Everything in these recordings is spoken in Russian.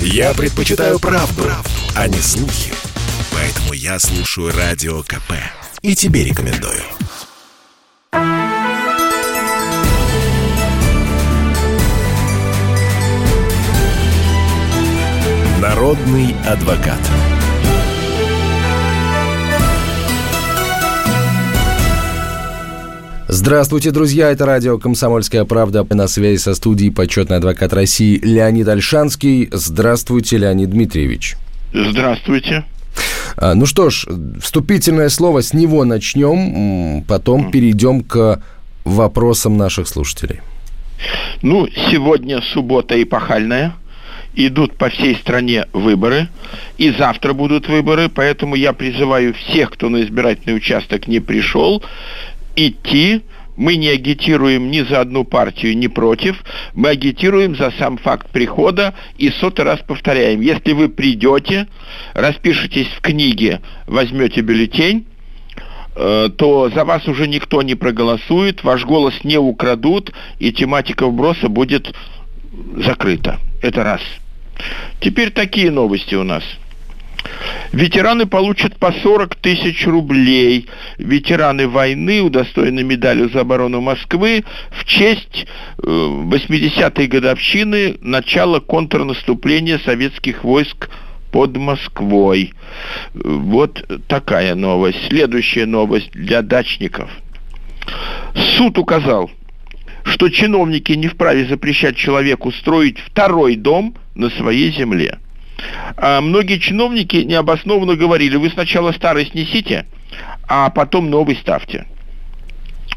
Я предпочитаю правду, правду, а не слухи. Поэтому я слушаю Радио КП. И тебе рекомендую. Народный адвокат. Здравствуйте, друзья! Это радио «Комсомольская правда». На связи со студией почетный адвокат России Леонид Альшанский. Здравствуйте, Леонид Дмитриевич. Здравствуйте. А, ну что ж, вступительное слово, с него начнем, потом перейдем к вопросам наших слушателей. Ну, сегодня суббота эпохальная. Идут по всей стране выборы, и завтра будут выборы, поэтому я призываю всех, кто на избирательный участок не пришел, идти. Мы не агитируем ни за одну партию, ни против. Мы агитируем за сам факт прихода и сотый раз повторяем. Если вы придете, распишитесь в книге, возьмете бюллетень, э, то за вас уже никто не проголосует, ваш голос не украдут, и тематика вброса будет закрыта. Это раз. Теперь такие новости у нас – Ветераны получат по 40 тысяч рублей. Ветераны войны удостоены медалью за оборону Москвы в честь 80-й э, годовщины начала контрнаступления советских войск под Москвой. Вот такая новость. Следующая новость для дачников. Суд указал, что чиновники не вправе запрещать человеку строить второй дом на своей земле. А многие чиновники необоснованно говорили, вы сначала старый снесите, а потом новый ставьте.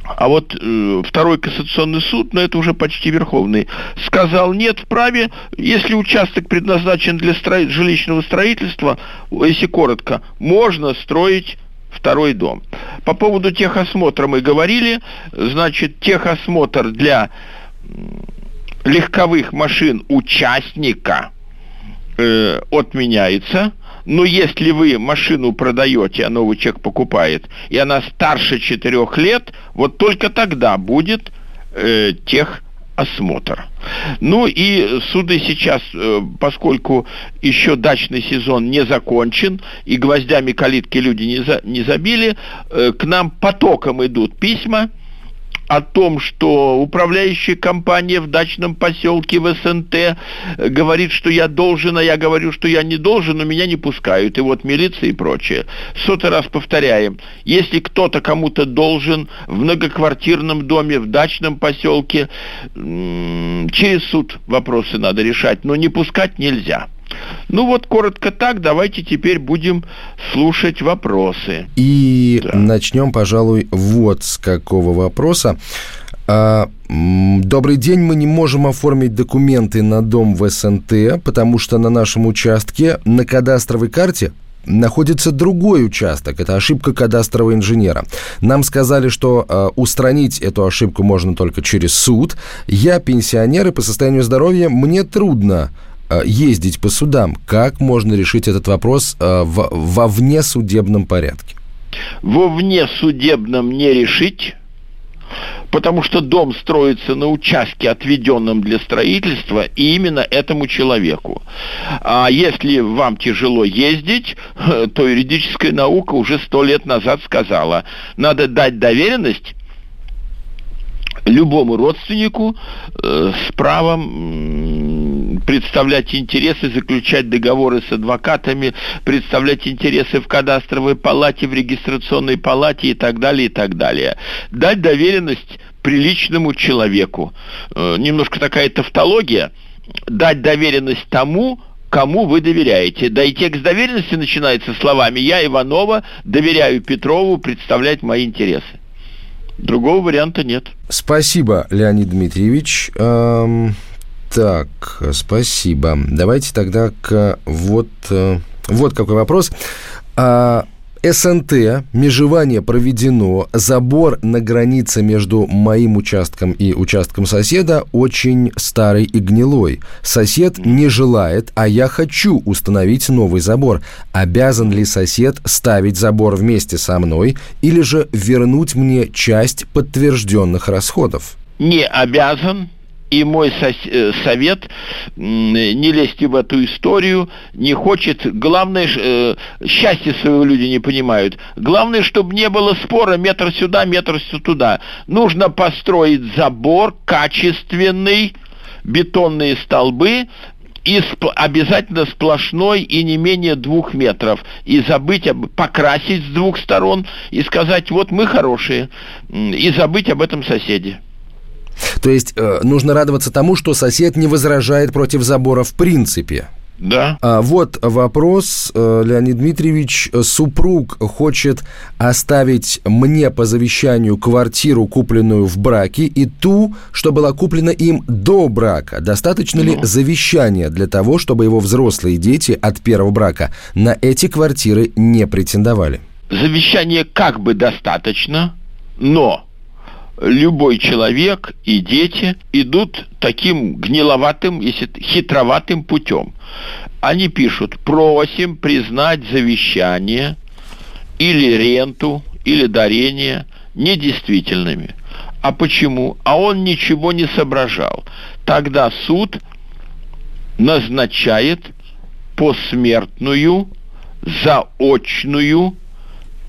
А вот э, второй кассационный суд, но это уже почти верховный, сказал нет вправе, если участок предназначен для стро... жилищного строительства, если коротко, можно строить второй дом. По поводу техосмотра мы говорили, значит, техосмотр для легковых машин участника – э, отменяется. Но если вы машину продаете, а новый человек покупает, и она старше 4 лет, вот только тогда будет э, тех. Ну и суды сейчас, э, поскольку еще дачный сезон не закончен, и гвоздями калитки люди не, за, не забили, э, к нам потоком идут письма, о том, что управляющая компания в дачном поселке в СНТ говорит, что я должен, а я говорю, что я не должен, но меня не пускают. И вот милиция и прочее. Сотый раз повторяем. Если кто-то кому-то должен в многоквартирном доме, в дачном поселке, через суд вопросы надо решать, но не пускать нельзя. Ну вот коротко так, давайте теперь будем слушать вопросы. И да. начнем, пожалуй, вот с какого вопроса. А, добрый день, мы не можем оформить документы на дом в СНТ, потому что на нашем участке на кадастровой карте находится другой участок. Это ошибка кадастрового инженера. Нам сказали, что э, устранить эту ошибку можно только через суд. Я пенсионер, и по состоянию здоровья мне трудно Э, ездить по судам. Как можно решить этот вопрос э, в, во внесудебном порядке? Во внесудебном не решить, потому что дом строится на участке, отведенном для строительства, и именно этому человеку. А если вам тяжело ездить, то юридическая наука уже сто лет назад сказала, надо дать доверенность любому родственнику э, с правом представлять интересы, заключать договоры с адвокатами, представлять интересы в кадастровой палате, в регистрационной палате и так далее, и так далее. Дать доверенность приличному человеку. Э, немножко такая тавтология. Дать доверенность тому, кому вы доверяете. Да и текст доверенности начинается словами «Я, Иванова, доверяю Петрову представлять мои интересы». Другого варианта нет. Спасибо, Леонид Дмитриевич. Эм, так, спасибо. Давайте тогда к вот, э, вот какой вопрос. А, СНТ, межевание проведено, забор на границе между моим участком и участком соседа очень старый и гнилой. Сосед не желает, а я хочу установить новый забор. Обязан ли сосед ставить забор вместе со мной или же вернуть мне часть подтвержденных расходов? Не обязан, И мой э, совет, не лезьте в эту историю, не хочет, главное, э, счастье своего люди не понимают. Главное, чтобы не было спора метр сюда, метр туда. Нужно построить забор качественный, бетонные столбы, и сп- обязательно сплошной и не менее двух метров. И забыть, об, покрасить с двух сторон и сказать, вот мы хорошие, и забыть об этом соседе. То есть э, нужно радоваться тому, что сосед не возражает против забора в принципе. Да. А вот вопрос, э, Леонид Дмитриевич. Супруг хочет оставить мне по завещанию квартиру, купленную в браке, и ту, что была куплена им до брака. Достаточно ну. ли завещания для того, чтобы его взрослые дети от первого брака на эти квартиры не претендовали? Завещание как бы достаточно, но любой человек и дети идут таким гниловатым, если хитроватым путем. Они пишут, просим признать завещание или ренту, или дарение недействительными. А почему? А он ничего не соображал. Тогда суд назначает посмертную, заочную,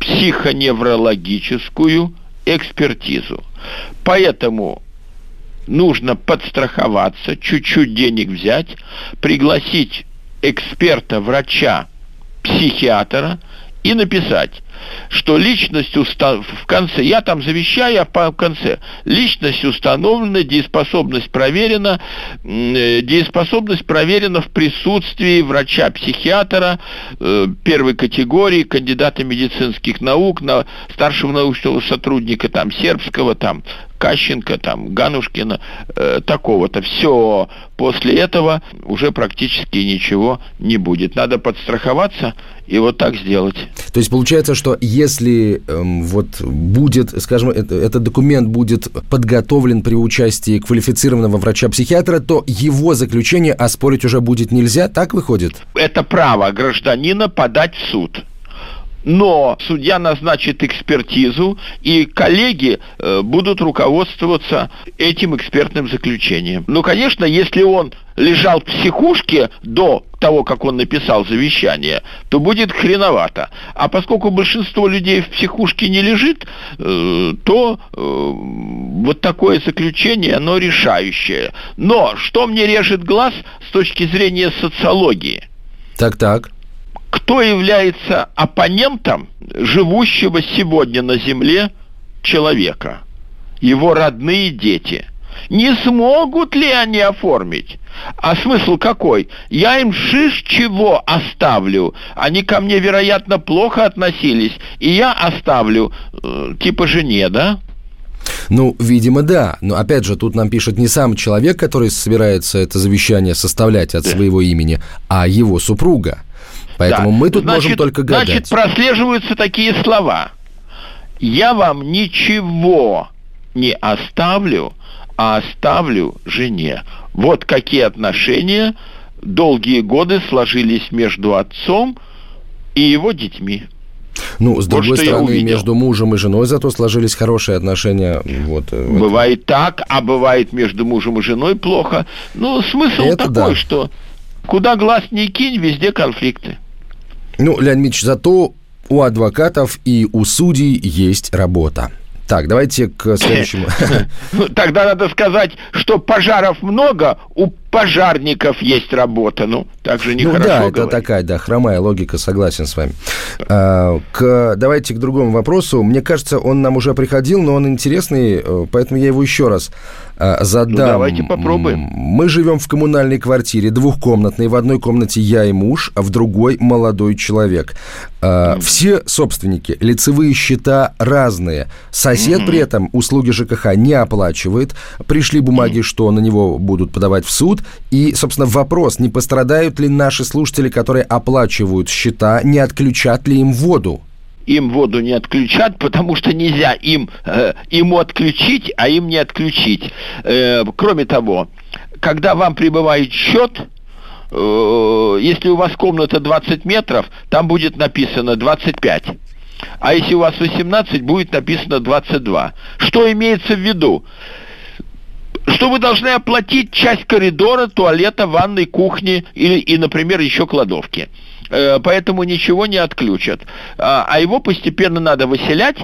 психоневрологическую экспертизу. Поэтому нужно подстраховаться, чуть-чуть денег взять, пригласить эксперта, врача, психиатра и написать, что личность уста... в конце, я там завещаю, а по конце, личность установлена, дееспособность проверена, э, дееспособность проверена в присутствии врача-психиатра э, первой категории, кандидата медицинских наук, на старшего научного сотрудника там сербского, там Кащенко, там, Ганушкина, э, такого-то. Все, после этого уже практически ничего не будет. Надо подстраховаться и вот так сделать. То есть получается, что если эм, вот будет, скажем, это, этот документ будет подготовлен при участии квалифицированного врача-психиатра, то его заключение оспорить уже будет нельзя, так выходит? Это право гражданина подать в суд но судья назначит экспертизу, и коллеги э, будут руководствоваться этим экспертным заключением. Ну, конечно, если он лежал в психушке до того, как он написал завещание, то будет хреновато. А поскольку большинство людей в психушке не лежит, э, то э, вот такое заключение, оно решающее. Но что мне режет глаз с точки зрения социологии? Так-так кто является оппонентом живущего сегодня на Земле человека, его родные дети. Не смогут ли они оформить? А смысл какой? Я им шиш чего оставлю. Они ко мне, вероятно, плохо относились, и я оставлю э, типа жене, да? Ну, видимо, да. Но опять же, тут нам пишет не сам человек, который собирается это завещание составлять от да. своего имени, а его супруга. Поэтому да. мы тут значит, можем только гадать. Значит, прослеживаются такие слова. Я вам ничего не оставлю, а оставлю жене. Вот какие отношения долгие годы сложились между отцом и его детьми. Ну, с другой вот, стороны, между мужем и женой зато сложились хорошие отношения. Вот, э, бывает так, а бывает между мужем и женой плохо. Ну, смысл Это такой, да. что куда глаз не кинь, везде конфликты. Ну, Леонид Ильич, зато у адвокатов и у судей есть работа. Так, давайте к следующему. Ну, тогда надо сказать, что пожаров много, у пожарников есть работа. Ну, так же нехорошо ну, да, говорить. это такая, да, хромая логика, согласен с вами. А, к, давайте к другому вопросу. Мне кажется, он нам уже приходил, но он интересный, э, поэтому я его еще раз а, задам. Ну, давайте попробуем. Мы живем в коммунальной квартире, двухкомнатной. В одной комнате я и муж, а в другой молодой человек. А, mm. Все собственники, лицевые счета разные. Сосед mm-hmm. при этом услуги ЖКХ не оплачивает. Пришли бумаги, mm. что на него будут подавать в суд. И, собственно, вопрос, не пострадают ли наши слушатели, которые оплачивают счета, не отключат ли им воду? им воду не отключат, потому что нельзя им, э, ему отключить, а им не отключить. Э, кроме того, когда вам прибывает счет, э, если у вас комната 20 метров, там будет написано 25. А если у вас 18, будет написано 22. Что имеется в виду? Что вы должны оплатить часть коридора, туалета, ванной, кухни или, и, например, еще кладовки. Э, поэтому ничего не отключат. А, а его постепенно надо выселять,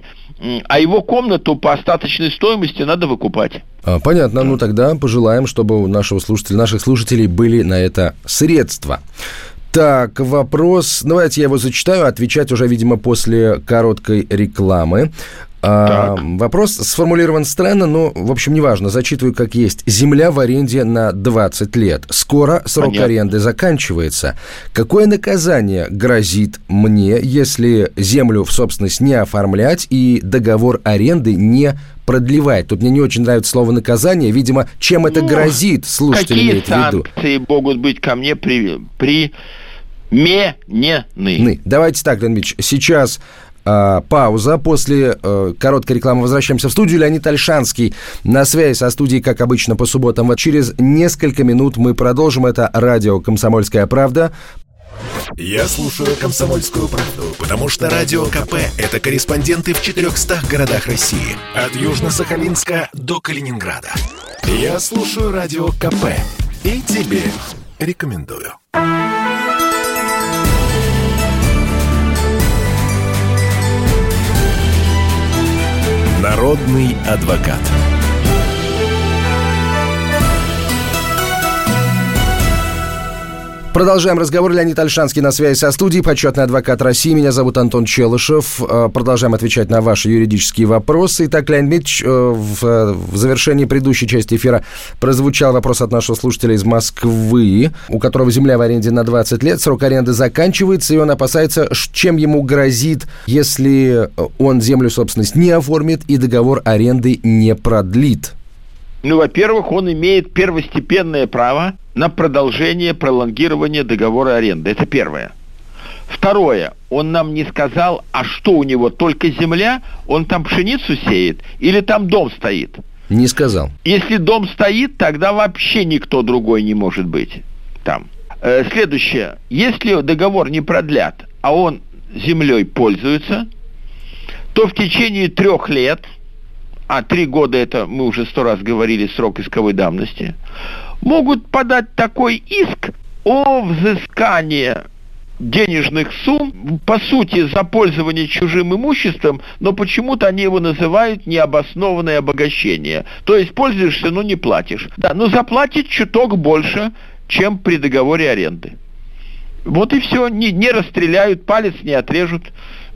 а его комнату по остаточной стоимости надо выкупать. А, понятно. Ну тогда пожелаем, чтобы у нашего слушателя, наших слушателей были на это средства. Так, вопрос. Давайте я его зачитаю. Отвечать уже, видимо, после короткой рекламы. А, вопрос сформулирован странно, но, в общем, неважно. Зачитываю как есть. Земля в аренде на 20 лет. Скоро срок Понятно. аренды заканчивается. Какое наказание грозит мне, если землю в собственность не оформлять и договор аренды не продлевать. Тут мне не очень нравится слово наказание. Видимо, чем это ну, грозит, слушатель какие имеет в виду. санкции могут быть ко мне при, при менены? Давайте так, Леонид сейчас а, пауза. После э, короткой рекламы возвращаемся в студию. Леонид Альшанский на связи со студией, как обычно, по субботам. Вот через несколько минут мы продолжим. Это радио «Комсомольская правда». Я слушаю «Комсомольскую правду», потому что «Радио КП» — это корреспонденты в 400 городах России. От Южно-Сахалинска до Калининграда. Я слушаю «Радио КП» и тебе рекомендую. Народный адвокат. Продолжаем разговор. Леонид Альшанский на связи со студией, почетный адвокат России. Меня зовут Антон Челышев. Э, продолжаем отвечать на ваши юридические вопросы. Итак, Леонид Дмитриевич, э, в, в завершении предыдущей части эфира прозвучал вопрос от нашего слушателя из Москвы, у которого земля в аренде на 20 лет, срок аренды заканчивается, и он опасается, чем ему грозит, если он землю собственность не оформит и договор аренды не продлит. Ну, во-первых, он имеет первостепенное право на продолжение, пролонгирование договора аренды. Это первое. Второе, он нам не сказал, а что у него, только земля, он там пшеницу сеет или там дом стоит? Не сказал. Если дом стоит, тогда вообще никто другой не может быть там. Э, следующее, если договор не продлят, а он землей пользуется, то в течение трех лет – а три года это, мы уже сто раз говорили, срок исковой давности, могут подать такой иск о взыскании денежных сумм, по сути, за пользование чужим имуществом, но почему-то они его называют необоснованное обогащение. То есть пользуешься, но не платишь. Да, но заплатить чуток больше, чем при договоре аренды. Вот и все, не, не расстреляют, палец не отрежут.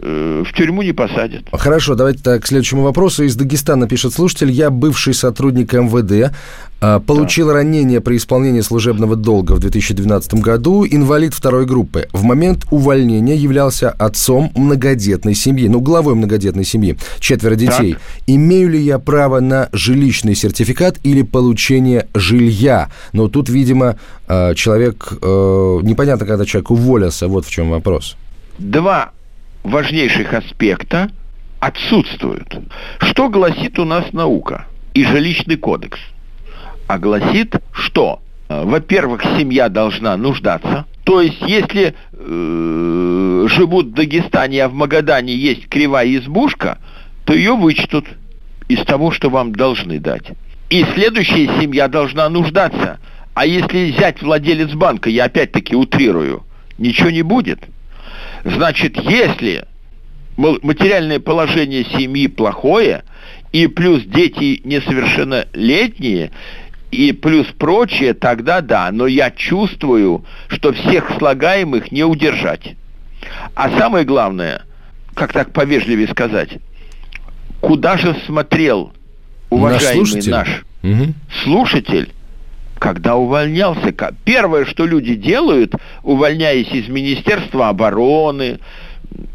Э, в тюрьму не посадят. Хорошо, давайте так, к следующему вопросу. Из Дагестана пишет слушатель. Я бывший сотрудник МВД, а, получил да. ранение при исполнении служебного долга в 2012 году, инвалид второй группы. В момент увольнения являлся отцом многодетной семьи, ну, главой многодетной семьи, четверо детей. Так. Имею ли я право на жилищный сертификат или получение жилья? Но тут, видимо, а, человек, э, непонятно, когда человек уволился, вот в чем вопрос. Два важнейших аспекта отсутствуют. Что гласит у нас наука и жилищный кодекс? А гласит, что, э, во-первых, семья должна нуждаться, то есть, если э, живут в Дагестане, а в Магадане есть кривая избушка, то ее вычтут из того, что вам должны дать. И следующая семья должна нуждаться. А если взять владелец банка, я опять-таки утрирую, ничего не будет – Значит, если материальное положение семьи плохое, и плюс дети несовершеннолетние, и плюс прочее, тогда да. Но я чувствую, что всех слагаемых не удержать. А самое главное, как так повежливее сказать, куда же смотрел уважаемый наш, наш угу. слушатель, когда увольнялся, первое, что люди делают, увольняясь из Министерства обороны,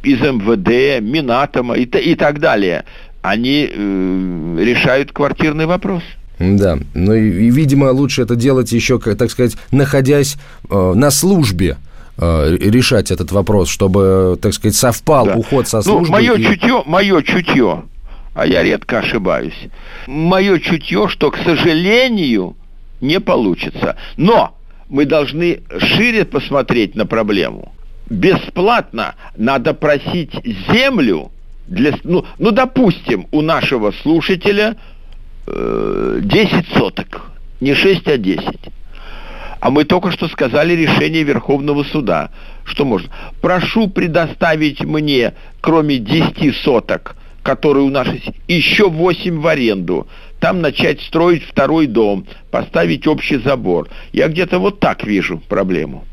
из МВД, Минатома и, и так далее, они э, решают квартирный вопрос. Да, ну и, и, видимо, лучше это делать еще, так сказать, находясь э, на службе э, решать этот вопрос, чтобы, так сказать, совпал да. уход со службы. Ну, мое и... чутье, мое чутье, а я редко ошибаюсь, мое чутье, что, к сожалению, не получится. Но мы должны шире посмотреть на проблему. Бесплатно надо просить землю для, ну, ну, допустим, у нашего слушателя э, 10 соток. Не 6, а 10. А мы только что сказали решение Верховного суда. Что можно? Прошу предоставить мне, кроме 10 соток, которые у нас есть, еще 8 в аренду. Там начать строить второй дом, поставить общий забор. Я где-то вот так вижу проблему.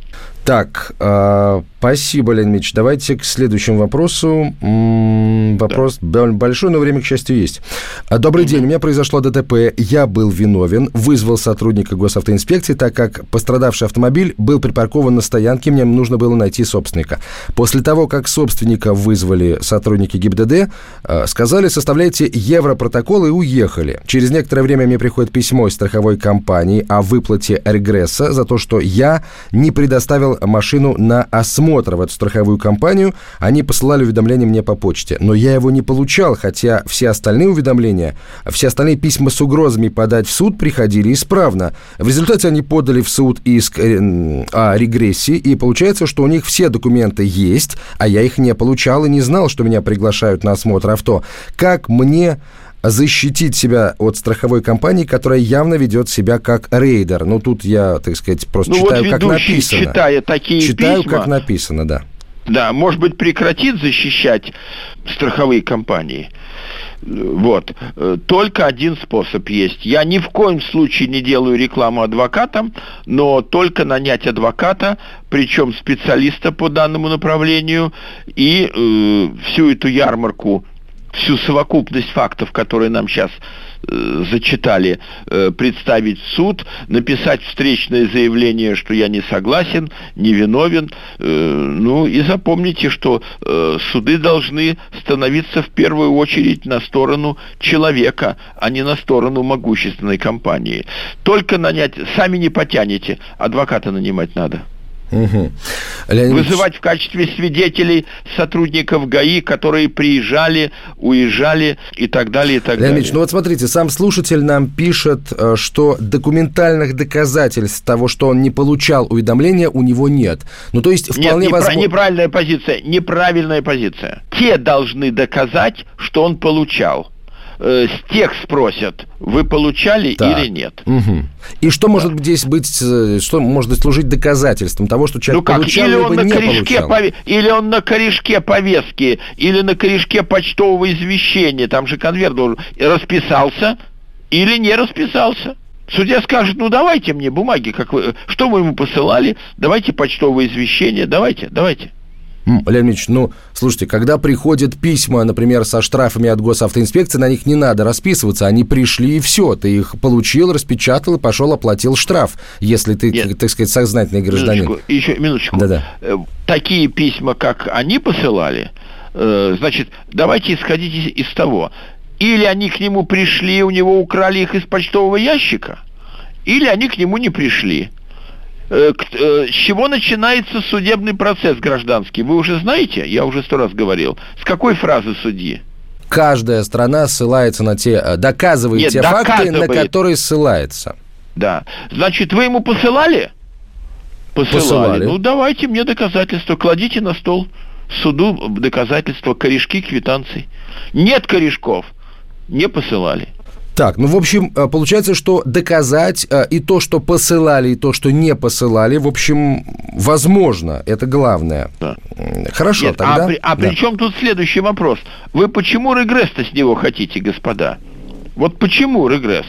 Так, э, спасибо, Леонид Ильич. Давайте к следующему вопросу. М-м, вопрос да. большой, но время, к счастью, есть. А, добрый день, у меня произошло ДТП. Я был виновен, вызвал сотрудника госавтоинспекции, так как пострадавший автомобиль был припаркован на стоянке, мне нужно было найти собственника. После того, как собственника вызвали сотрудники ГИБДД, э, сказали, составляйте европротокол и уехали. Через некоторое время мне приходит письмо из страховой компании о выплате регресса за то, что я не предоставил машину на осмотр в эту страховую компанию. Они посылали уведомление мне по почте. Но я его не получал, хотя все остальные уведомления, все остальные письма с угрозами подать в суд приходили исправно. В результате они подали в суд иск э, о регрессии, и получается, что у них все документы есть, а я их не получал и не знал, что меня приглашают на осмотр авто. Как мне защитить себя от страховой компании, которая явно ведет себя как рейдер. Ну, тут я, так сказать, просто ну, читаю, вот как написано. читая такие читаю, письма, как написано, да. Да, может быть, прекратит защищать страховые компании. Вот. Только один способ есть. Я ни в коем случае не делаю рекламу адвокатам, но только нанять адвоката, причем специалиста по данному направлению, и э, всю эту ярмарку всю совокупность фактов, которые нам сейчас э, зачитали, э, представить в суд, написать встречное заявление, что я не согласен, не виновен. Э, ну и запомните, что э, суды должны становиться в первую очередь на сторону человека, а не на сторону могущественной компании. Только нанять, сами не потянете, адвоката нанимать надо. Угу. Леонид... Вызывать в качестве свидетелей сотрудников ГАИ, которые приезжали, уезжали и так далее, и так Леонид далее. ну вот смотрите, сам слушатель нам пишет, э, что документальных доказательств того, что он не получал уведомления, у него нет. Ну, то есть, вполне нет, возможно... неправильная позиция, неправильная позиция. Те должны доказать, что он получал э, с тех спросят, вы получали так. или нет. Угу. И что да. может здесь быть, э, что может служить доказательством того, что человек ну как? получал, или он либо на не корешке получал? Или он на корешке повестки, или на корешке почтового извещения, там же конверт должен, расписался или не расписался. Судья скажет, ну давайте мне бумаги, как вы, что вы ему посылали, давайте почтовое извещение, давайте, давайте. Леонид Ильич, ну, слушайте, когда приходят письма, например, со штрафами от госавтоинспекции, на них не надо расписываться, они пришли и все, ты их получил, распечатал и пошел оплатил штраф, если ты, Нет. так сказать, сознательный гражданин. Минуточку, еще минуточку. Да-да. Э, такие письма, как они посылали, э, значит, давайте исходить из, из того, или они к нему пришли, у него украли их из почтового ящика, или они к нему не пришли. Э, э, с чего начинается судебный процесс гражданский? Вы уже знаете? Я уже сто раз говорил. С какой фразы судьи? Каждая страна ссылается на те, э, доказывает Нет, те доказывает. факты, на которые ссылается. Да. Значит, вы ему посылали? Посылали. посылали. Ну, давайте мне доказательства, кладите на стол суду доказательства, корешки, квитанций. Нет корешков, не посылали. Так, ну, в общем, э, получается, что доказать э, и то, что посылали, и то, что не посылали, в общем, возможно. Это главное. Да. Хорошо, Нет, тогда... А, при, а да. при чем тут следующий вопрос? Вы почему регресс-то с него хотите, господа? Вот почему регресс?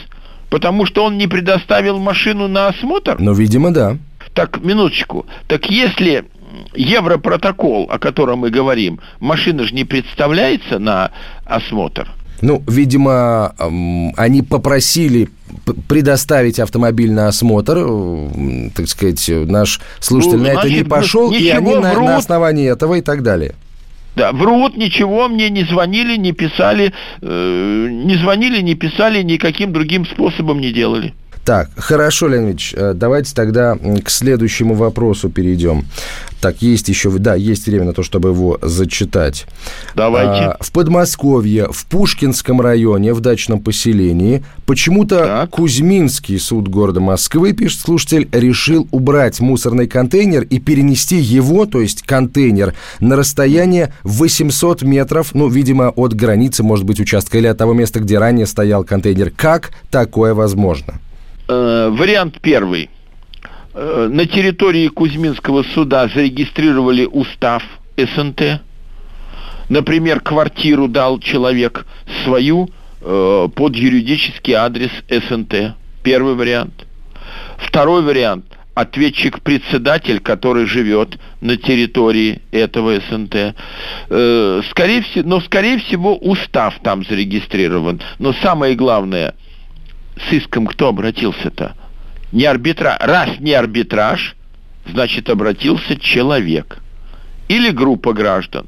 Потому что он не предоставил машину на осмотр? Ну, видимо, да. Так, минуточку. Так если Европротокол, о котором мы говорим, машина же не представляется на осмотр – ну, видимо, они попросили предоставить автомобиль на осмотр, так сказать, наш слушатель ну, на это не пошел, и они на, на основании этого и так далее. Да, врут, ничего мне не звонили, не писали, э, не звонили, не писали, никаким другим способом не делали. Так, хорошо, Леонид э, давайте тогда к следующему вопросу перейдем. Так, есть еще, да, есть время на то, чтобы его зачитать. Давайте. А, в Подмосковье, в Пушкинском районе, в дачном поселении, почему-то так. Кузьминский суд города Москвы, пишет слушатель, решил убрать мусорный контейнер и перенести его, то есть контейнер, на расстояние 800 метров, ну, видимо, от границы, может быть, участка или от того места, где ранее стоял контейнер. Как такое возможно? Э, вариант первый – Э, на территории Кузьминского суда зарегистрировали устав СНТ. Например, квартиру дал человек свою э, под юридический адрес СНТ. Первый вариант. Второй вариант – ответчик-председатель, который живет на территории этого СНТ. Скорее всего, но, скорее всего, устав там зарегистрирован. Но самое главное, с иском кто обратился-то? не арбитраж. Раз не арбитраж, значит обратился человек или группа граждан.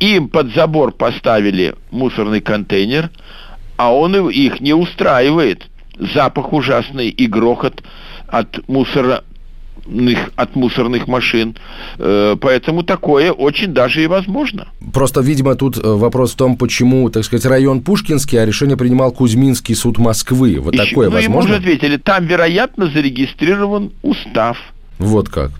Им под забор поставили мусорный контейнер, а он их не устраивает. Запах ужасный и грохот от мусора от мусорных машин. Э, поэтому такое очень даже и возможно. Просто, видимо, тут э, вопрос в том, почему, так сказать, район Пушкинский, а решение принимал Кузьминский суд Москвы. Вот Еще, такое ну, возможно? Ну, ему уже ответили, там, вероятно, зарегистрирован устав. Вот как.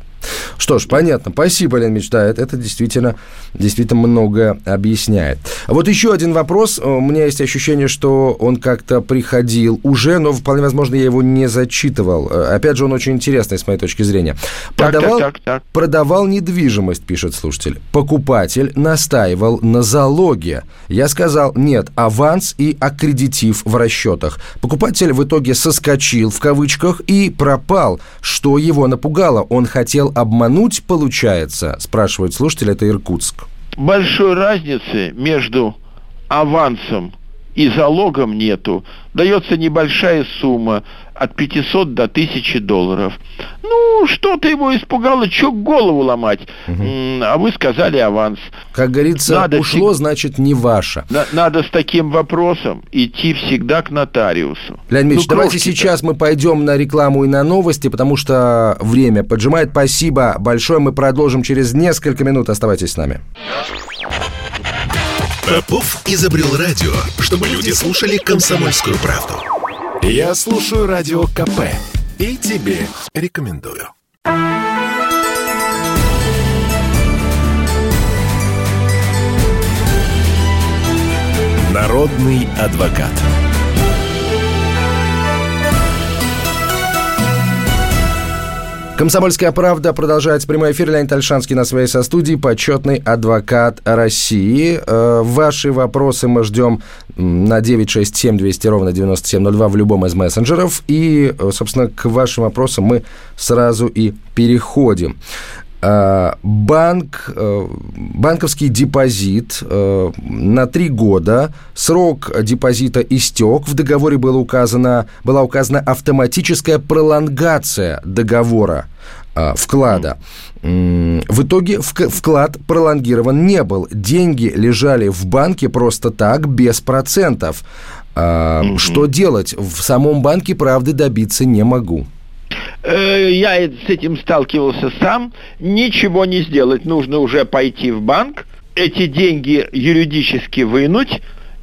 Что ж, понятно. Спасибо, Лен Мечтает. Это действительно, действительно многое объясняет. А вот еще один вопрос. У меня есть ощущение, что он как-то приходил уже, но вполне возможно, я его не зачитывал. Э, опять же, он очень интересный с моей точки зрения. Продавал, так, так, так, так. продавал недвижимость, пишет слушатель. Покупатель настаивал на залоге. Я сказал, нет, аванс и аккредитив в расчетах. Покупатель в итоге соскочил, в кавычках, и пропал. Что его напугало? Он хотел обмануть, получается, спрашивает слушатель, это Иркутск. Большой разницы между авансом и залогом нету. Дается небольшая сумма от 500 до 1000 долларов. Ну, что-то его испугало, что голову ломать. Угу. А вы сказали аванс. Как говорится, надо ушло, с... значит, не ваше. На- надо с таким вопросом идти всегда к нотариусу. Леонид Ильич, ну, давайте сейчас мы пойдем на рекламу и на новости, потому что время поджимает. Спасибо большое. Мы продолжим через несколько минут. Оставайтесь с нами. Попов изобрел радио, чтобы люди слушали комсомольскую правду. Я слушаю радио КП и тебе рекомендую. Народный адвокат. Комсомольская правда продолжает прямой эфир. Леонид Альшанский на своей со студии, почетный адвокат России. Э, ваши вопросы мы ждем на 967 200 ровно 9702 в любом из мессенджеров. И, э, собственно, к вашим вопросам мы сразу и переходим. Э, банк, банковский депозит на три года, срок депозита истек, в договоре было указано, была указана автоматическая пролонгация договора вклада. В итоге вклад пролонгирован не был. Деньги лежали в банке просто так, без процентов. Что делать? В самом банке правды добиться не могу. Э, я с этим сталкивался сам. Ничего не сделать. Нужно уже пойти в банк, эти деньги юридически вынуть,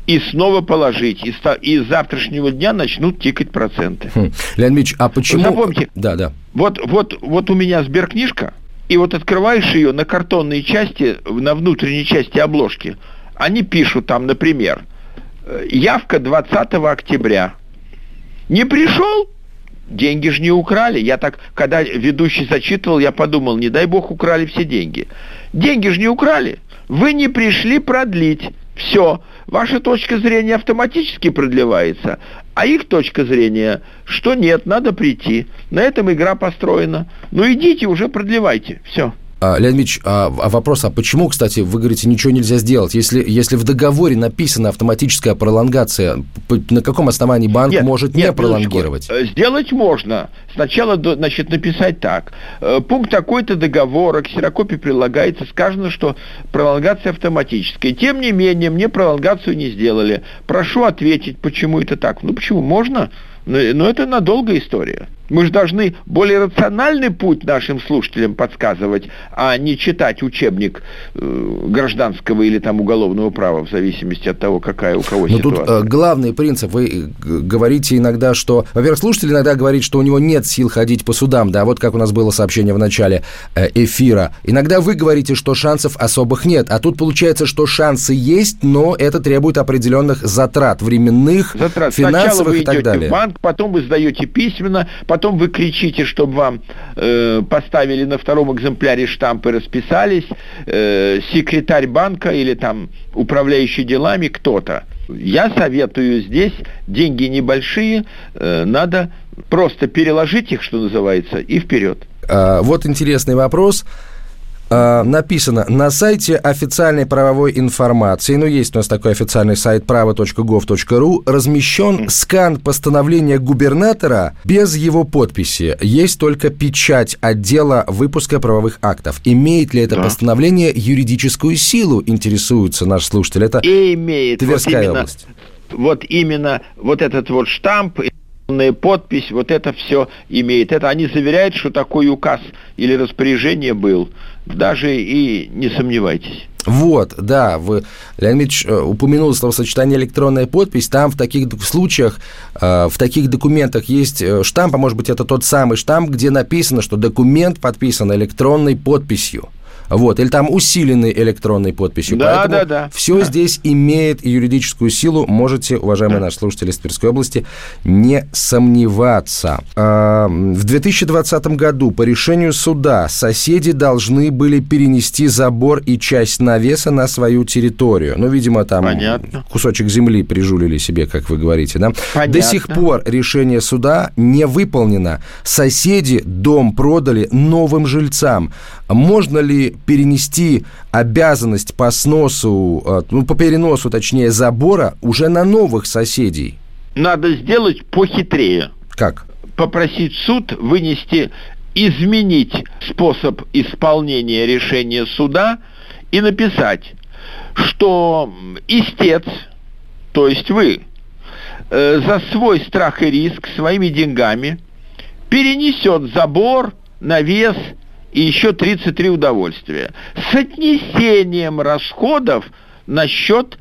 и снова положить. И, и с завтрашнего дня начнут тикать проценты. Хм. Леонид Ильич, а почему... Запомните, да, да. Вот, вот, вот у меня сберкнижка, и вот открываешь ее на картонной части, на внутренней части обложки. Они пишут там, например, «Э, явка 20 октября. Не пришел? Деньги же не украли. Я так, когда ведущий зачитывал, я подумал, не дай бог украли все деньги. Деньги же не украли. Вы не пришли продлить. Все, ваша точка зрения автоматически продлевается, а их точка зрения, что нет, надо прийти. На этом игра построена. Ну идите уже продлевайте. Все. А, Леонид Ильич, а, а вопрос, а почему, кстати, вы говорите, ничего нельзя сделать? Если, если в договоре написана автоматическая пролонгация, на каком основании банк нет, может нет, не пролонгировать? Сделать можно. сначала, значит, написать так. Э, пункт такой-то договора, ксерокопии прилагается, сказано, что пролонгация автоматическая. Тем не менее, мне пролонгацию не сделали. Прошу ответить, почему это так. Ну, почему? Можно? Но это надолго история. Мы же должны более рациональный путь нашим слушателям подсказывать, а не читать учебник э, гражданского или там уголовного права, в зависимости от того, какая у кого Но ситуация. тут э, главный принцип. Вы э, говорите иногда, что... Во-первых, слушатель иногда говорит, что у него нет сил ходить по судам, да, вот как у нас было сообщение в начале э, эфира. Иногда вы говорите, что шансов особых нет, а тут получается, что шансы есть, но это требует определенных затрат временных, затрат. финансовых и так далее. в банк, потом вы сдаете письменно, потом вы кричите, чтобы вам э, поставили на втором экземпляре штамп и расписались, э, секретарь банка или там управляющий делами кто-то. Я советую здесь, деньги небольшие, э, надо просто переложить их, что называется, и вперед. А, вот интересный вопрос. А, написано на сайте официальной правовой информации, ну, есть у нас такой официальный сайт право.gov.ru, размещен скан постановления губернатора без его подписи. Есть только печать отдела выпуска правовых актов. Имеет ли это да. постановление юридическую силу, интересуется наш слушатель? Это имеет. Тверская вот именно, область. Вот именно вот этот вот штамп подпись, вот это все имеет. Это они заверяют, что такой указ или распоряжение был. Даже и не сомневайтесь. Вот, да, вы, Леонид Ильич э, упомянул словосочетание электронная подпись, там в таких случаях, э, в таких документах есть э, штамп, а может быть это тот самый штамп, где написано, что документ подписан электронной подписью. Вот, или там усиленной электронной подписью. Да, Поэтому да, да. Все да. здесь имеет юридическую силу. Можете, уважаемые наши слушатели из Тверской области, не сомневаться. А, в 2020 году по решению суда соседи должны были перенести забор и часть навеса на свою территорию. Ну, видимо, там Понятно. кусочек земли прижулили себе, как вы говорите, да? Понятно. До сих пор решение суда не выполнено. Соседи дом продали новым жильцам. Можно ли перенести обязанность по сносу, э, ну, по переносу, точнее, забора уже на новых соседей? Надо сделать похитрее. Как? Попросить суд вынести, изменить способ исполнения решения суда и написать, что истец, то есть вы, э, за свой страх и риск своими деньгами перенесет забор, навес и еще 33 удовольствия. С отнесением расходов на счет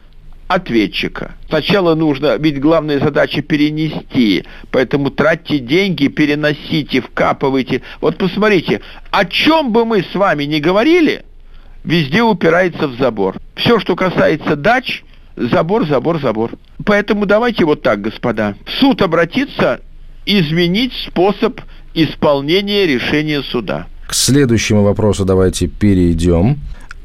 ответчика. Сначала нужно, ведь главная задача перенести, поэтому тратьте деньги, переносите, вкапывайте. Вот посмотрите, о чем бы мы с вами ни говорили, везде упирается в забор. Все, что касается дач, забор, забор, забор. Поэтому давайте вот так, господа. В суд обратиться, изменить способ исполнения решения суда. К следующему вопросу давайте перейдем.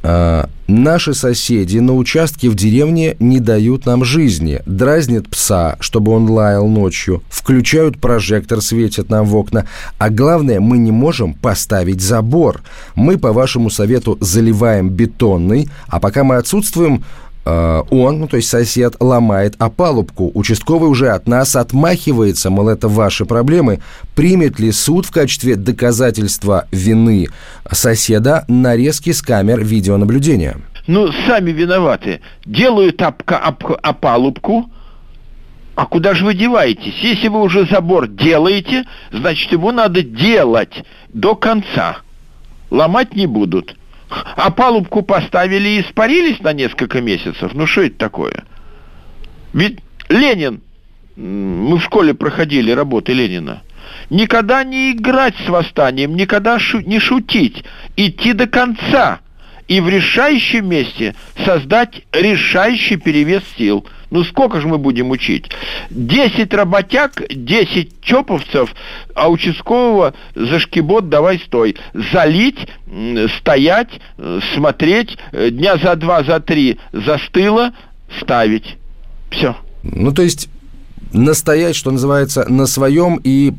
А, наши соседи на участке в деревне не дают нам жизни. Дразнят пса, чтобы он лаял ночью. Включают прожектор, светят нам в окна. А главное, мы не можем поставить забор. Мы, по вашему совету, заливаем бетонный, а пока мы отсутствуем, он, ну то есть сосед, ломает опалубку. Участковый уже от нас отмахивается, мол, это ваши проблемы. Примет ли суд в качестве доказательства вины соседа нарезки с камер видеонаблюдения? Ну, сами виноваты. Делают оп- оп- опалубку, а куда же вы деваетесь? Если вы уже забор делаете, значит, его надо делать до конца. Ломать не будут а палубку поставили и испарились на несколько месяцев. Ну что это такое? Ведь Ленин, мы в школе проходили работы Ленина, никогда не играть с восстанием, никогда шу не шутить, идти до конца и в решающем месте создать решающий перевес сил – ну сколько же мы будем учить? Десять работяг, десять чоповцев, а участкового за шкибот давай стой. Залить, стоять, смотреть, э, дня за два, за три застыло, ставить. Все. Ну, то есть настоять, что называется, на своем и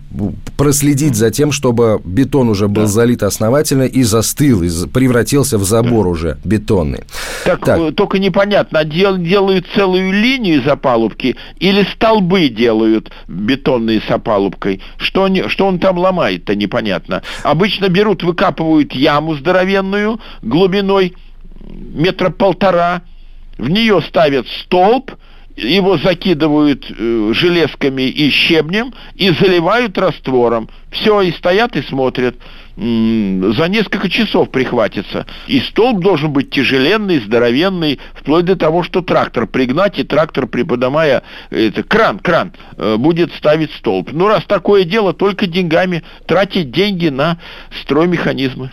проследить за тем, чтобы бетон уже был да. залит основательно и застыл, и превратился в забор да. уже бетонный. Так, так. Э, только непонятно, дел, делают целую линию из опалубки или столбы делают бетонные с опалубкой? Что, они, что он там ломает-то, непонятно. Обычно берут, выкапывают яму здоровенную глубиной метра полтора, в нее ставят столб, его закидывают э, железками и щебнем и заливают раствором. Все, и стоят и смотрят. За несколько часов прихватится. И столб должен быть тяжеленный, здоровенный, вплоть до того, что трактор пригнать, и трактор, приподнимая это, кран, кран, э, будет ставить столб. Ну, раз такое дело, только деньгами тратить деньги на строймеханизмы.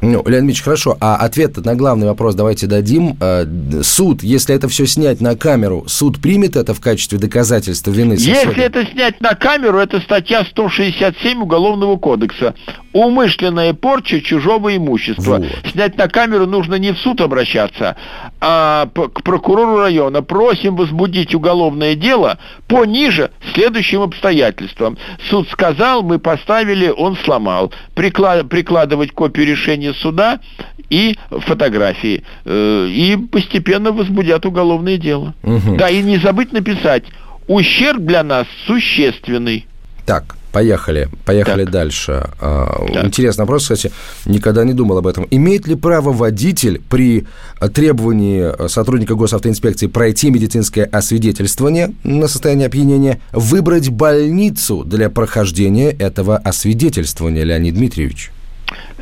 Ну, Леонид Ильич, хорошо. А ответ на главный вопрос давайте дадим. Э, суд, если это все снять на камеру, суд примет это в качестве доказательства вины соседа? Если это снять на камеру, это статья 167 Уголовного кодекса. Умышленная порча чужого имущества. Вот. Снять на камеру нужно не в суд обращаться, а к прокурору района. Просим возбудить уголовное дело по ниже следующим обстоятельствам. Суд сказал, мы поставили, он сломал. Прикладывать копию решения решение суда и фотографии. Э, и постепенно возбудят уголовное дело. Угу. Да, и не забыть написать, ущерб для нас существенный. Так, Поехали, поехали так. дальше. А, так. Интересный вопрос, кстати, никогда не думал об этом. Имеет ли право водитель при требовании сотрудника госавтоинспекции пройти медицинское освидетельствование на состояние опьянения выбрать больницу для прохождения этого освидетельствования, Леонид Дмитриевич?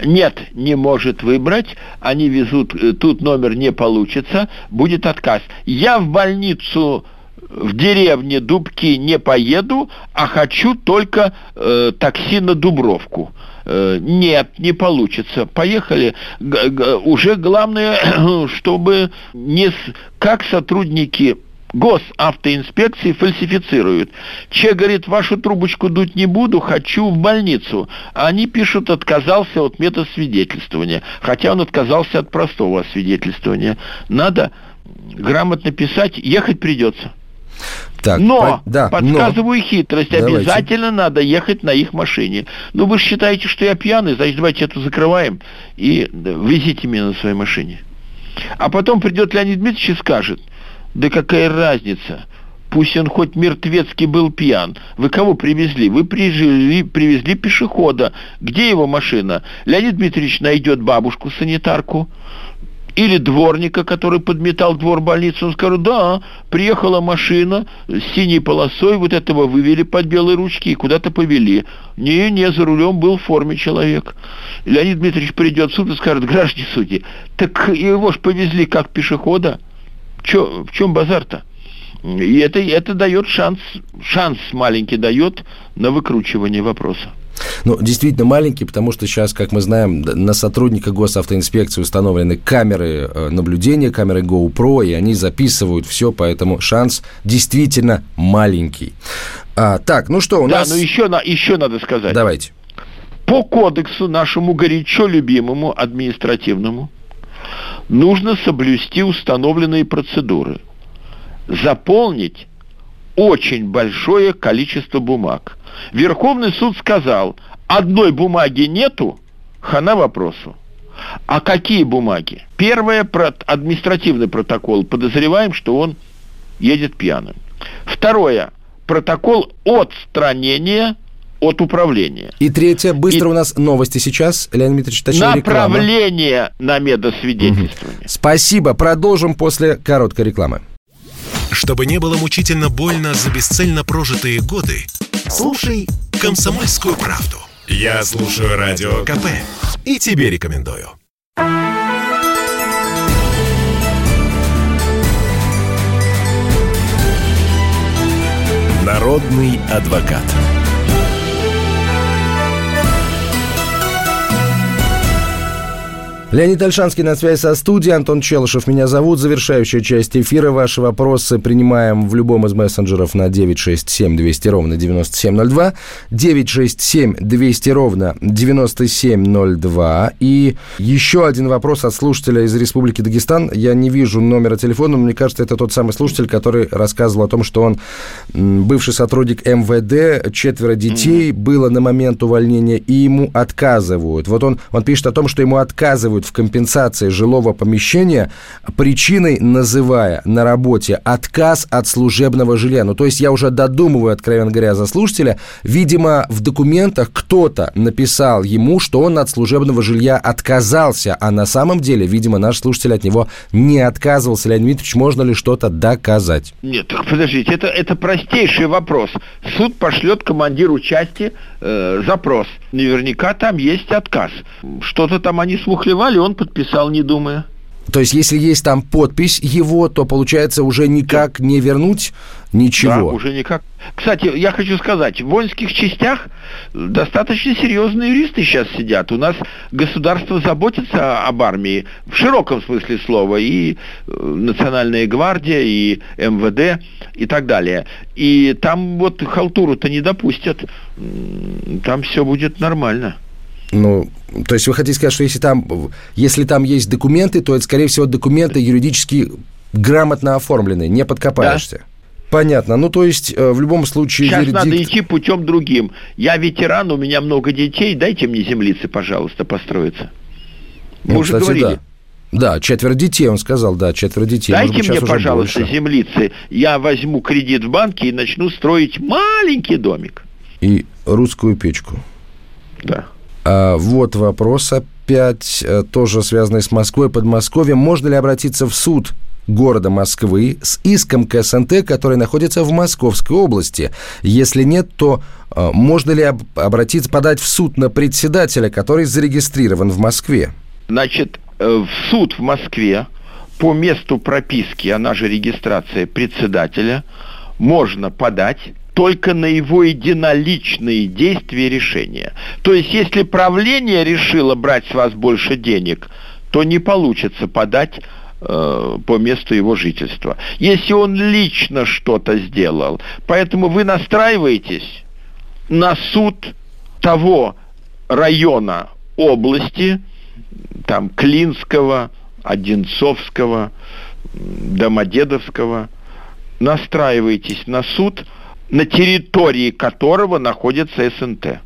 Нет, не может выбрать, они везут, э, тут номер не получится, будет отказ. Я в больницу в деревне Дубки не поеду, а хочу только э, такси на Дубровку. Э, нет, не получится. Поехали. Г- г- уже главное, чтобы не с... как сотрудники госавтоинспекции фальсифицируют. Че говорит, вашу трубочку дуть не буду, хочу в больницу. А они пишут, отказался от метода свидетельствования. Хотя он отказался от простого свидетельствования. Надо грамотно писать, ехать придется. Так, но, по, да, подсказываю но. хитрость, давайте. обязательно надо ехать на их машине. Ну, вы же считаете, что я пьяный, значит, давайте эту закрываем и везите меня на своей машине. А потом придет Леонид Дмитриевич и скажет – да какая разница? Пусть он хоть мертвецкий был пьян. Вы кого привезли? Вы привезли, привезли пешехода. Где его машина? Леонид Дмитриевич найдет бабушку-санитарку или дворника, который подметал двор больницы, он скажет, да, приехала машина с синей полосой, вот этого вывели под белые ручки и куда-то повели. Не, не, за рулем был в форме человек. Леонид Дмитриевич придет в суд и скажет, граждане судьи, так его ж повезли как пешехода. Чё, в чем базар-то? И это, это дает шанс, шанс маленький дает на выкручивание вопроса. Ну, действительно маленький, потому что сейчас, как мы знаем, на сотрудника госавтоинспекции установлены камеры э, наблюдения, камеры GoPro, и они записывают все, поэтому шанс действительно маленький. А, так, ну что, у да, нас... Да, ну еще, еще надо сказать. Давайте. По кодексу нашему горячо любимому административному нужно соблюсти установленные процедуры, заполнить очень большое количество бумаг. Верховный суд сказал, одной бумаги нету, хана вопросу. А какие бумаги? Первое, административный протокол. Подозреваем, что он едет пьяным. Второе, протокол отстранения от управления. И третье, быстро и... у нас новости сейчас, Леонид Дмитриевич, точнее Направление реклама. на медосвидетельствование. Угу. Спасибо, продолжим после короткой рекламы. Чтобы не было мучительно больно за бесцельно прожитые годы, слушай «Комсомольскую правду». Я слушаю Радио КП и тебе рекомендую. Народный адвокат. Леонид Альшанский на связи со студией. Антон Челышев меня зовут. Завершающая часть эфира. Ваши вопросы принимаем в любом из мессенджеров на 967 200 ровно 9702. 967 200 ровно 9702. И еще один вопрос от слушателя из Республики Дагестан. Я не вижу номера телефона, но мне кажется, это тот самый слушатель, который рассказывал о том, что он бывший сотрудник МВД, четверо детей было на момент увольнения, и ему отказывают. Вот он, он пишет о том, что ему отказывают в компенсации жилого помещения, причиной называя на работе отказ от служебного жилья. Ну, то есть я уже додумываю, откровенно говоря, за слушателя. Видимо, в документах кто-то написал ему, что он от служебного жилья отказался, а на самом деле, видимо, наш слушатель от него не отказывался. Леонид Дмитриевич, можно ли что-то доказать? Нет, подождите, это, это простейший вопрос. Суд пошлет командиру части э, запрос. Наверняка там есть отказ. Что-то там они смухлевали арестовали, он подписал, не думая. То есть, если есть там подпись его, то получается уже никак не вернуть ничего. Да, уже никак. Кстати, я хочу сказать, в воинских частях достаточно серьезные юристы сейчас сидят. У нас государство заботится об армии в широком смысле слова. И э, Национальная гвардия, и МВД, и так далее. И там вот халтуру-то не допустят. Там все будет нормально. Ну, то есть вы хотите сказать, что если там, если там есть документы, то это, скорее всего, документы юридически грамотно оформленные, не подкопаешься. Да. Понятно. Ну, то есть, э, в любом случае... Сейчас вердикт... надо идти путем другим. Я ветеран, у меня много детей, дайте мне землицы, пожалуйста, построиться. Мы ну, уже кстати, говорили. Да. Да, четверо детей, он сказал, да, четверо детей. Дайте быть, мне, пожалуйста, больше. землицы. Я возьму кредит в банке и начну строить маленький домик. И русскую печку. Да. А, вот вопрос опять, э, тоже связанный с Москвой, Подмосковьем. Можно ли обратиться в суд города Москвы с иском к СНТ, который находится в Московской области? Если нет, то э, можно ли обратиться, подать в суд на председателя, который зарегистрирован в Москве? Значит, э, в суд в Москве по месту прописки, она же регистрация председателя, можно подать только на его единоличные действия и решения. То есть, если правление решило брать с вас больше денег, то не получится подать э, по месту его жительства. Если он лично что-то сделал. Поэтому вы настраиваетесь на суд того района области, там Клинского, Одинцовского, Домодедовского, настраиваетесь на суд – на территории которого находится СНТ.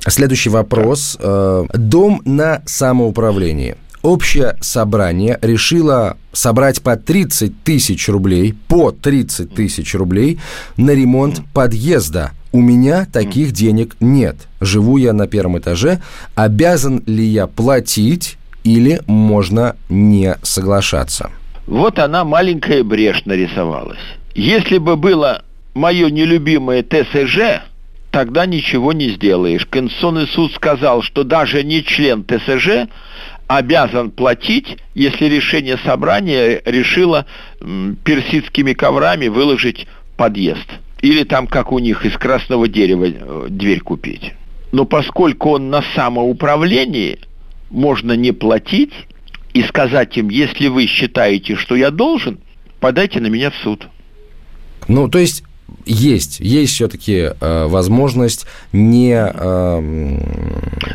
Следующий вопрос. Да. Э, дом на самоуправлении. Общее собрание решило собрать по 30 тысяч рублей, по 30 тысяч рублей на ремонт подъезда. У меня таких денег нет. Живу я на первом этаже. Обязан ли я платить или можно не соглашаться? Вот она маленькая брешь нарисовалась. Если бы было мое нелюбимое ТСЖ, тогда ничего не сделаешь. Конституционный суд сказал, что даже не член ТСЖ обязан платить, если решение собрания решило персидскими коврами выложить подъезд. Или там, как у них, из красного дерева э, дверь купить. Но поскольку он на самоуправлении, можно не платить и сказать им, если вы считаете, что я должен, подайте на меня в суд. Ну, то есть есть, есть все-таки э, возможность не э,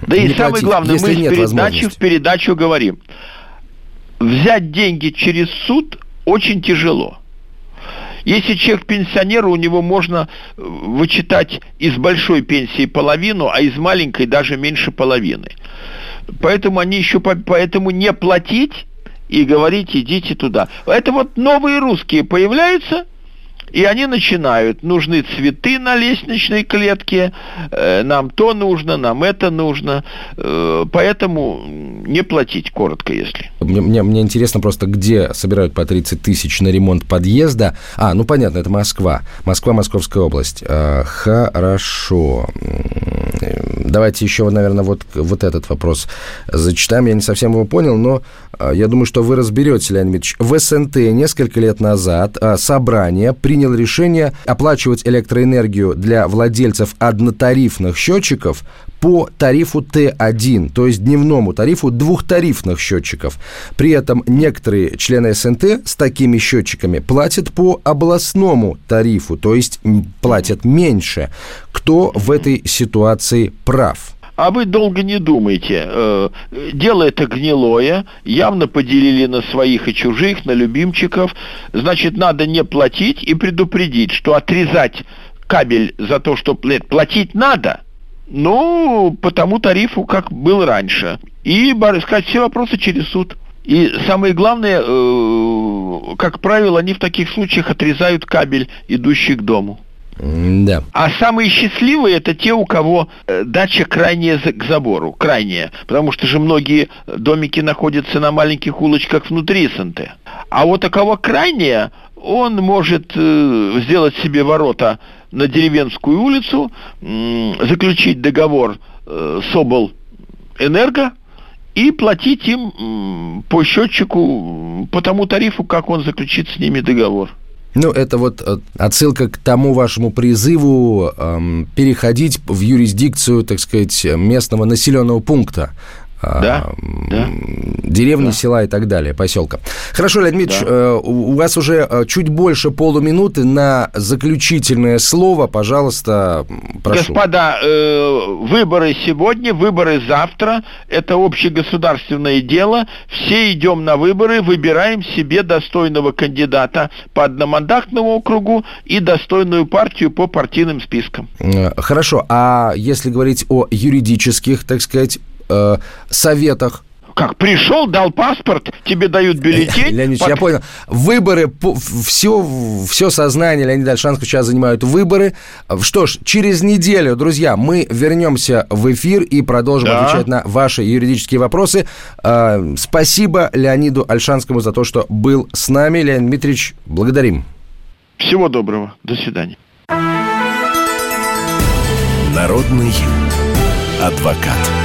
Да не и самое главное, мы из передачи в передачу говорим. Взять деньги через суд очень тяжело. Если человек пенсионер, у него можно э, вычитать из большой пенсии половину, а из маленькой даже меньше половины. Поэтому они еще поэтому не платить и говорить идите туда. Это вот новые русские появляются – и они начинают, нужны цветы на лестничной клетке, э, нам то нужно, нам это нужно, э, поэтому не платить, коротко если. Мне, мне, мне интересно просто, где собирают по 30 тысяч на ремонт подъезда. А, ну понятно, это Москва. Москва, Московская область. А, хорошо. Давайте еще, наверное, вот, вот этот вопрос зачитаем. Я не совсем его понял, но а, я думаю, что вы разберете, Леонид Ильич. В СНТ несколько лет назад а, собрание приняло решение оплачивать электроэнергию для владельцев однотарифных счетчиков по тарифу Т1, то есть дневному тарифу двухтарифных счетчиков. При этом некоторые члены СНТ с такими счетчиками платят по областному тарифу, то есть платят меньше. Кто в этой ситуации прав? А вы долго не думайте. Э, дело это гнилое, явно поделили на своих и чужих, на любимчиков. Значит, надо не платить и предупредить, что отрезать кабель за то, что платить надо, ну, по тому тарифу, как был раньше. И сказать все вопросы через суд. И самое главное, э, как правило, они в таких случаях отрезают кабель, идущий к дому. Да. А самые счастливые это те, у кого э, дача крайняя к забору, крайняя, потому что же многие домики находятся на маленьких улочках внутри СНТ. А вот у кого крайняя, он может э, сделать себе ворота на деревенскую улицу, заключить договор э, Собол Энерго и платить им по счетчику по тому тарифу, как он заключит с ними договор. Ну, это вот э, отсылка к тому вашему призыву эм, переходить в юрисдикцию, так сказать, местного населенного пункта. Да, да. Деревни, да. села и так далее, поселка. Хорошо, Леонид Дмитриевич, да. Э, у вас уже э, чуть больше полуминуты на заключительное слово. Пожалуйста, прошу. Господа, э, выборы сегодня, выборы завтра. Это общегосударственное дело. Все идем на выборы, выбираем себе достойного кандидата по одномандатному округу и достойную партию по партийным спискам. Хорошо, а если говорить о юридических, так сказать, советах. Как пришел, дал паспорт, тебе дают бюллетень. Леонид, под... я понял. Выборы, все, все сознание Леонида Альшанского сейчас занимают выборы. Что ж, через неделю, друзья, мы вернемся в эфир и продолжим да. отвечать на ваши юридические вопросы. Э, спасибо Леониду Альшанскому за то, что был с нами. Леонид Дмитриевич, благодарим. Всего доброго. До свидания. Народный адвокат.